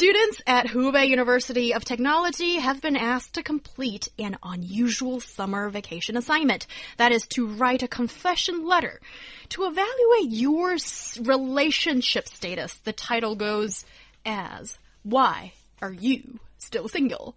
Students at Hubei University of Technology have been asked to complete an unusual summer vacation assignment. That is to write a confession letter. To evaluate your relationship status, the title goes as, Why are you still single?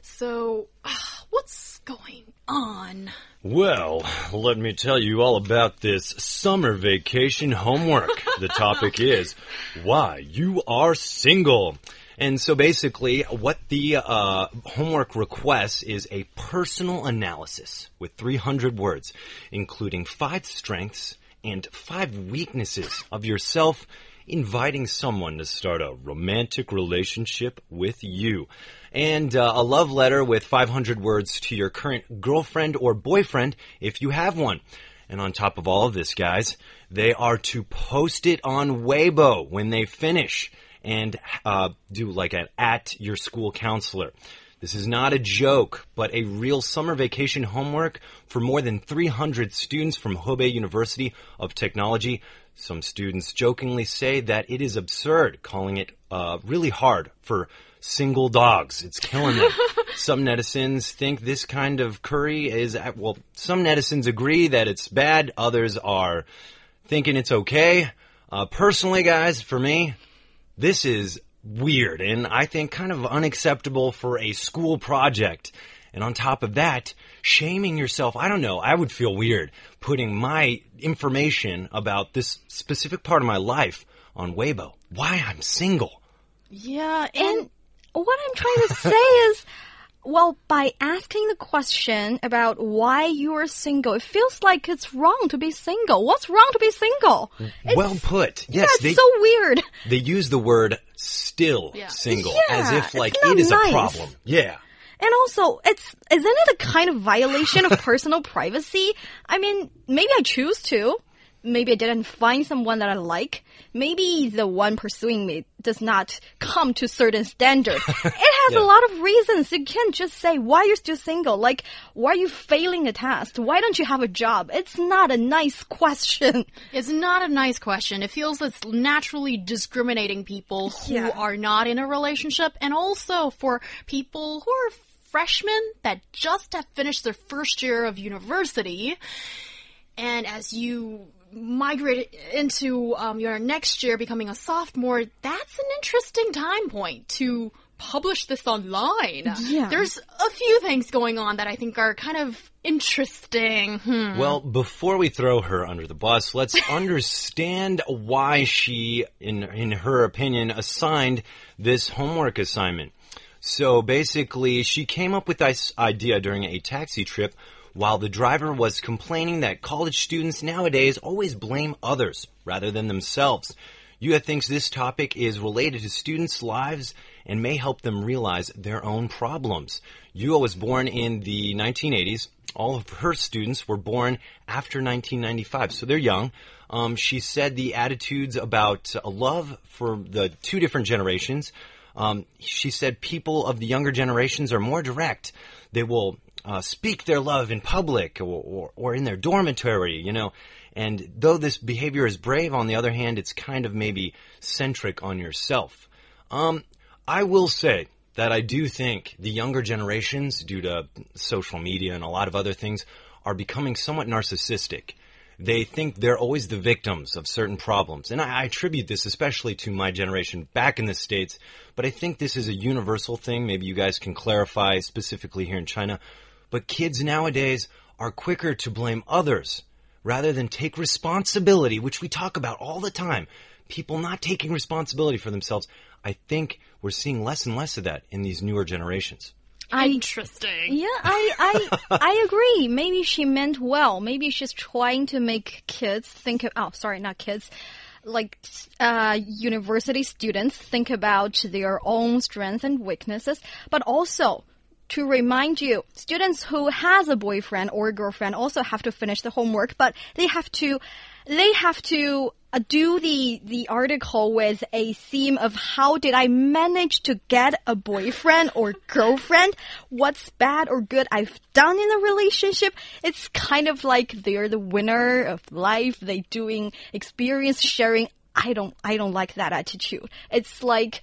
So, what's going on? Well, let me tell you all about this summer vacation homework. the topic is why you are single. And so basically, what the uh, homework requests is a personal analysis with 300 words, including five strengths and five weaknesses of yourself, inviting someone to start a romantic relationship with you. And uh, a love letter with 500 words to your current girlfriend or boyfriend if you have one. And on top of all of this, guys, they are to post it on Weibo when they finish and uh, do like an at your school counselor. This is not a joke, but a real summer vacation homework for more than 300 students from Hebei University of Technology. Some students jokingly say that it is absurd, calling it uh, really hard for single dogs. It's killing them. some netizens think this kind of curry is, well, some netizens agree that it's bad. Others are thinking it's okay. Uh, personally, guys, for me, this is weird and I think kind of unacceptable for a school project. And on top of that, shaming yourself, I don't know, I would feel weird putting my information about this specific part of my life on Weibo. Why I'm single. Yeah, and, and what I'm trying to say is well, by asking the question about why you are single, it feels like it's wrong to be single. What's wrong to be single? It's, well put. Yes, yeah, they, so weird. They use the word still yeah. single yeah, as if like it is nice. a problem. Yeah. And also, it's isn't it a kind of violation of personal privacy? I mean, maybe I choose to maybe I didn't find someone that I like. Maybe the one pursuing me does not come to certain standard. it has yeah. a lot of reasons. You can't just say why are you're still single. Like, why are you failing a test? Why don't you have a job? It's not a nice question. It's not a nice question. It feels it's naturally discriminating people who yeah. are not in a relationship and also for people who are freshmen that just have finished their first year of university. And as you migrate into um, your next year becoming a sophomore, that's an interesting time point to publish this online. Yeah. There's a few things going on that I think are kind of interesting. Hmm. Well, before we throw her under the bus, let's understand why she, in, in her opinion, assigned this homework assignment. So basically, she came up with this idea during a taxi trip while the driver was complaining that college students nowadays always blame others rather than themselves. Yuya thinks this topic is related to students' lives and may help them realize their own problems. Yuya was born in the 1980s. All of her students were born after 1995, so they're young. Um, she said the attitudes about uh, love for the two different generations. Um, she said people of the younger generations are more direct. They will uh, speak their love in public or, or, or in their dormitory, you know. And though this behavior is brave, on the other hand, it's kind of maybe centric on yourself. Um, I will say that I do think the younger generations, due to social media and a lot of other things, are becoming somewhat narcissistic. They think they're always the victims of certain problems. And I, I attribute this especially to my generation back in the States, but I think this is a universal thing. Maybe you guys can clarify specifically here in China. But kids nowadays are quicker to blame others rather than take responsibility, which we talk about all the time. People not taking responsibility for themselves. I think we're seeing less and less of that in these newer generations. Interesting. Yeah, I, I, I agree. Maybe she meant well. Maybe she's trying to make kids think of, oh, sorry, not kids, like, uh, university students think about their own strengths and weaknesses, but also to remind you, students who has a boyfriend or girlfriend also have to finish the homework, but they have to, they have to uh, do the the article with a theme of how did I manage to get a boyfriend or girlfriend? What's bad or good I've done in a relationship? It's kind of like they're the winner of life. They doing experience sharing. I don't I don't like that attitude. It's like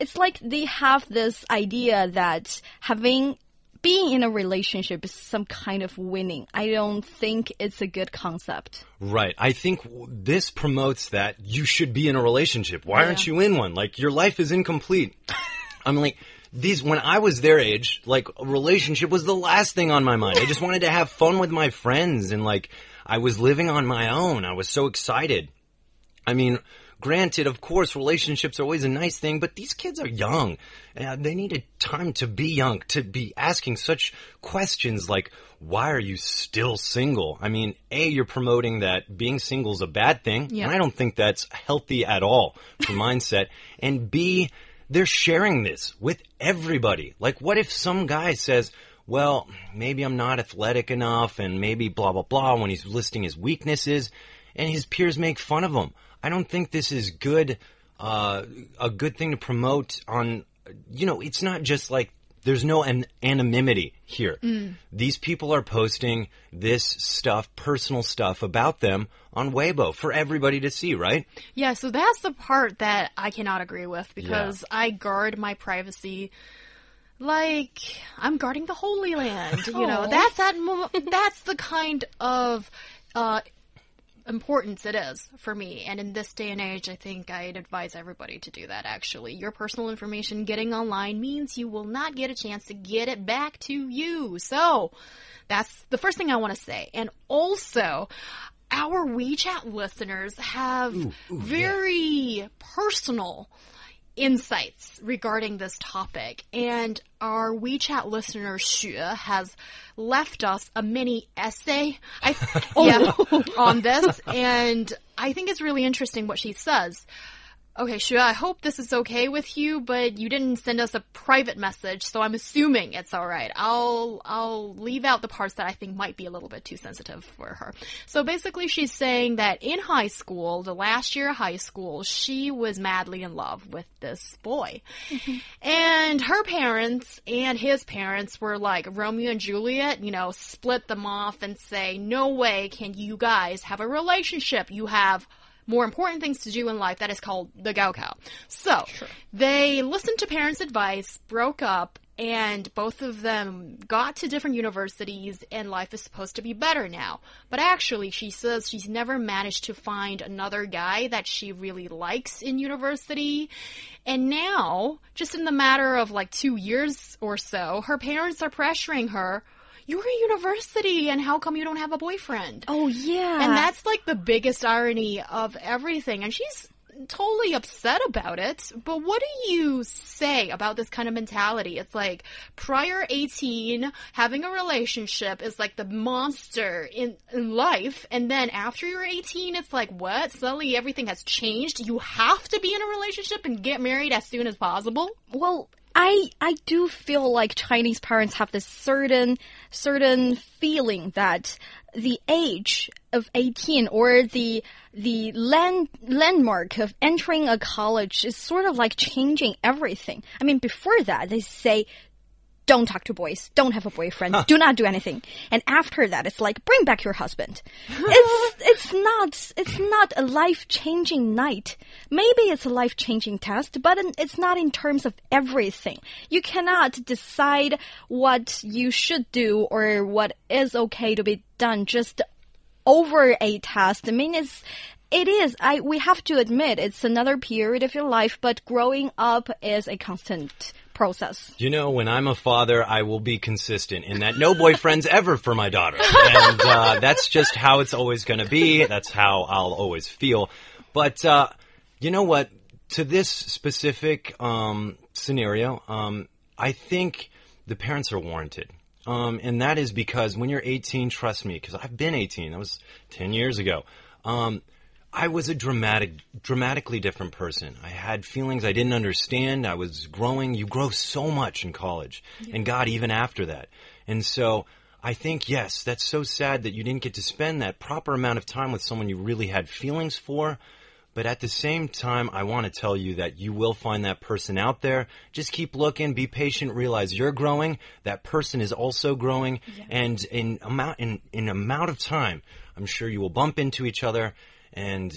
it's like they have this idea that having being in a relationship is some kind of winning. I don't think it's a good concept. Right. I think this promotes that you should be in a relationship. Why aren't you in one? Like your life is incomplete. I'm like these when I was their age, like a relationship was the last thing on my mind. I just wanted to have fun with my friends and like I was living on my own. I was so excited. I mean, Granted, of course, relationships are always a nice thing, but these kids are young. Uh, they needed time to be young, to be asking such questions like, why are you still single? I mean, A, you're promoting that being single is a bad thing. Yeah. And I don't think that's healthy at all for mindset. And B, they're sharing this with everybody. Like, what if some guy says, well, maybe I'm not athletic enough and maybe blah, blah, blah when he's listing his weaknesses and his peers make fun of him. I don't think this is good, uh, a good thing to promote on, you know, it's not just like there's no an anonymity here. Mm. These people are posting this stuff, personal stuff about them on Weibo for everybody to see, right? Yeah, so that's the part that I cannot agree with because yeah. I guard my privacy like I'm guarding the Holy Land. You know, that's that. that's the kind of uh, importance it is for me. And in this day and age, I think I'd advise everybody to do that actually. Your personal information getting online means you will not get a chance to get it back to you. So that's the first thing I want to say. And also, our WeChat listeners have ooh, ooh, very yeah. personal insights regarding this topic. And our WeChat listener Xue has left us a mini essay I, oh. yeah, on this. And I think it's really interesting what she says. Okay, Xue, I hope this is okay with you, but you didn't send us a private message, so I'm assuming it's alright. I'll, I'll leave out the parts that I think might be a little bit too sensitive for her. So basically she's saying that in high school, the last year of high school, she was madly in love with this boy. Mm-hmm. and her parents and his parents were like Romeo and Juliet, you know, split them off and say, no way can you guys have a relationship. You have more important things to do in life that is called the Gaokao. So sure. they listened to parents' advice, broke up, and both of them got to different universities and life is supposed to be better now. But actually, she says she's never managed to find another guy that she really likes in university. And now, just in the matter of like two years or so, her parents are pressuring her you're a university and how come you don't have a boyfriend? Oh, yeah. And that's like the biggest irony of everything. And she's totally upset about it. But what do you say about this kind of mentality? It's like prior 18, having a relationship is like the monster in, in life. And then after you're 18, it's like, what? Suddenly everything has changed. You have to be in a relationship and get married as soon as possible? Well, I I do feel like Chinese parents have this certain certain feeling that the age of 18 or the the land landmark of entering a college is sort of like changing everything. I mean, before that, they say don't talk to boys, don't have a boyfriend, huh. do not do anything. And after that, it's like bring back your husband. it's it's not it's not a life changing night. Maybe it's a life changing test, but it's not in terms of everything. You cannot decide what you should do or what is okay to be done just over a test. I mean, it's it is. I we have to admit it's another period of your life, but growing up is a constant process. You know, when I'm a father, I will be consistent in that no boyfriends ever for my daughter. And uh, that's just how it's always going to be. That's how I'll always feel. But uh, you know what? To this specific um, scenario, um, I think the parents are warranted. Um, and that is because when you're 18, trust me, because I've been 18, that was 10 years ago. Um, I was a dramatic, dramatically different person. I had feelings I didn't understand. I was growing. You grow so much in college, and God, even after that. And so, I think yes, that's so sad that you didn't get to spend that proper amount of time with someone you really had feelings for. But at the same time, I want to tell you that you will find that person out there. Just keep looking, be patient, realize you're growing. That person is also growing. And in amount, in, in amount of time, I'm sure you will bump into each other and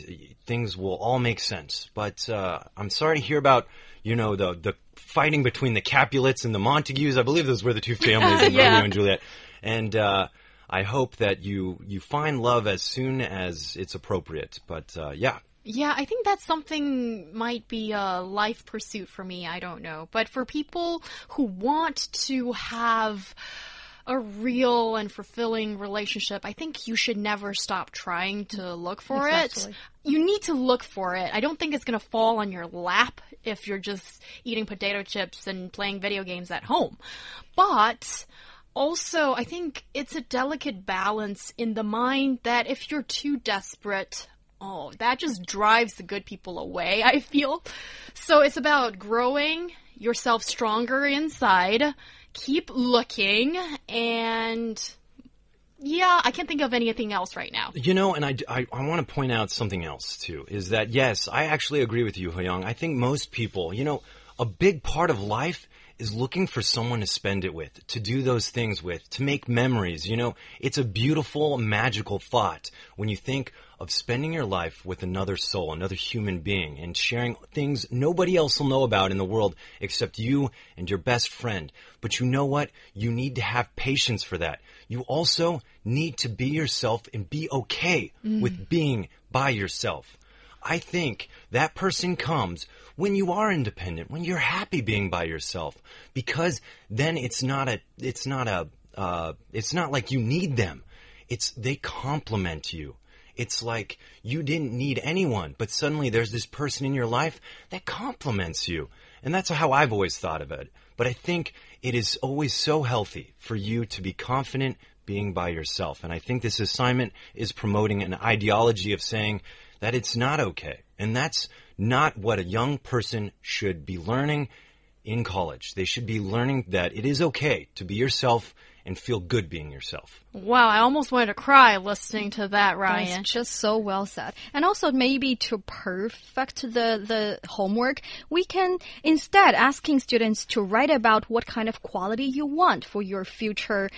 things will all make sense. But, uh, I'm sorry to hear about, you know, the, the fighting between the Capulets and the Montagues. I believe those were the two families in Yeah. Romeo and Juliet. And, uh, I hope that you, you find love as soon as it's appropriate. But, uh, yeah, Yeah, I think that's something might be a life pursuit for me. I don't know. But for people who want to have a real and fulfilling relationship, I think you should never stop trying to look for Exactly. it. You need to look for it. I don't think it's going to fall on your lap if you're just eating potato chips and playing video games at home. But also, I think it's a delicate balance in the mind that if you're too desperate, oh, that just drives the good people away, I feel. So it's about growing yourself stronger inside, keep looking, and yeah, I can't think of anything else right now. You know, and I, I, I want to point out something else too, is that yes, I actually agree with you, Hyung. I think most people, you know, a big part of life is looking for someone to spend it with, to do those things with, to make memories. You know, it's a beautiful, magical thought when you think of spending your life with another soul, another human being, and sharing things nobody else will know about in the world except you and your best friend. But you know what? You need to have patience for that. You also need to be yourself and be okay with being by yourself. I think that person comes when you are independent, when you're happy being by yourself, because then it's not a, it's not a, uh, it's not like you need them. It's, they complement you. It's like you didn't need anyone, but suddenly there's this person in your life that complements you. And that's how I've always thought of it. But I think it is always so healthy for you to be confident being by yourself. And I think this assignment is promoting an ideology of saying that it's not okay. And that's not what a young person should be learning in college. They should be learning that it is okay to be yourself and feel good being yourself. Wow, I almost wanted to cry listening to that, Ryan. That's just so well said. And also maybe to perfect the, the homework, we can instead asking students to write about what kind of quality you want for your future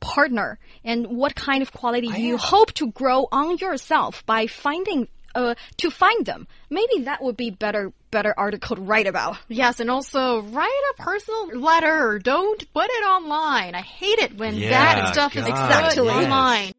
partner and what kind of quality you hope to grow on yourself by finding uh, to find them. Maybe that would be better better article to write about. Yes, and also write a personal letter. Don't put it online. I hate it when Yeah, that stuff is God, put Exactly. yes. online.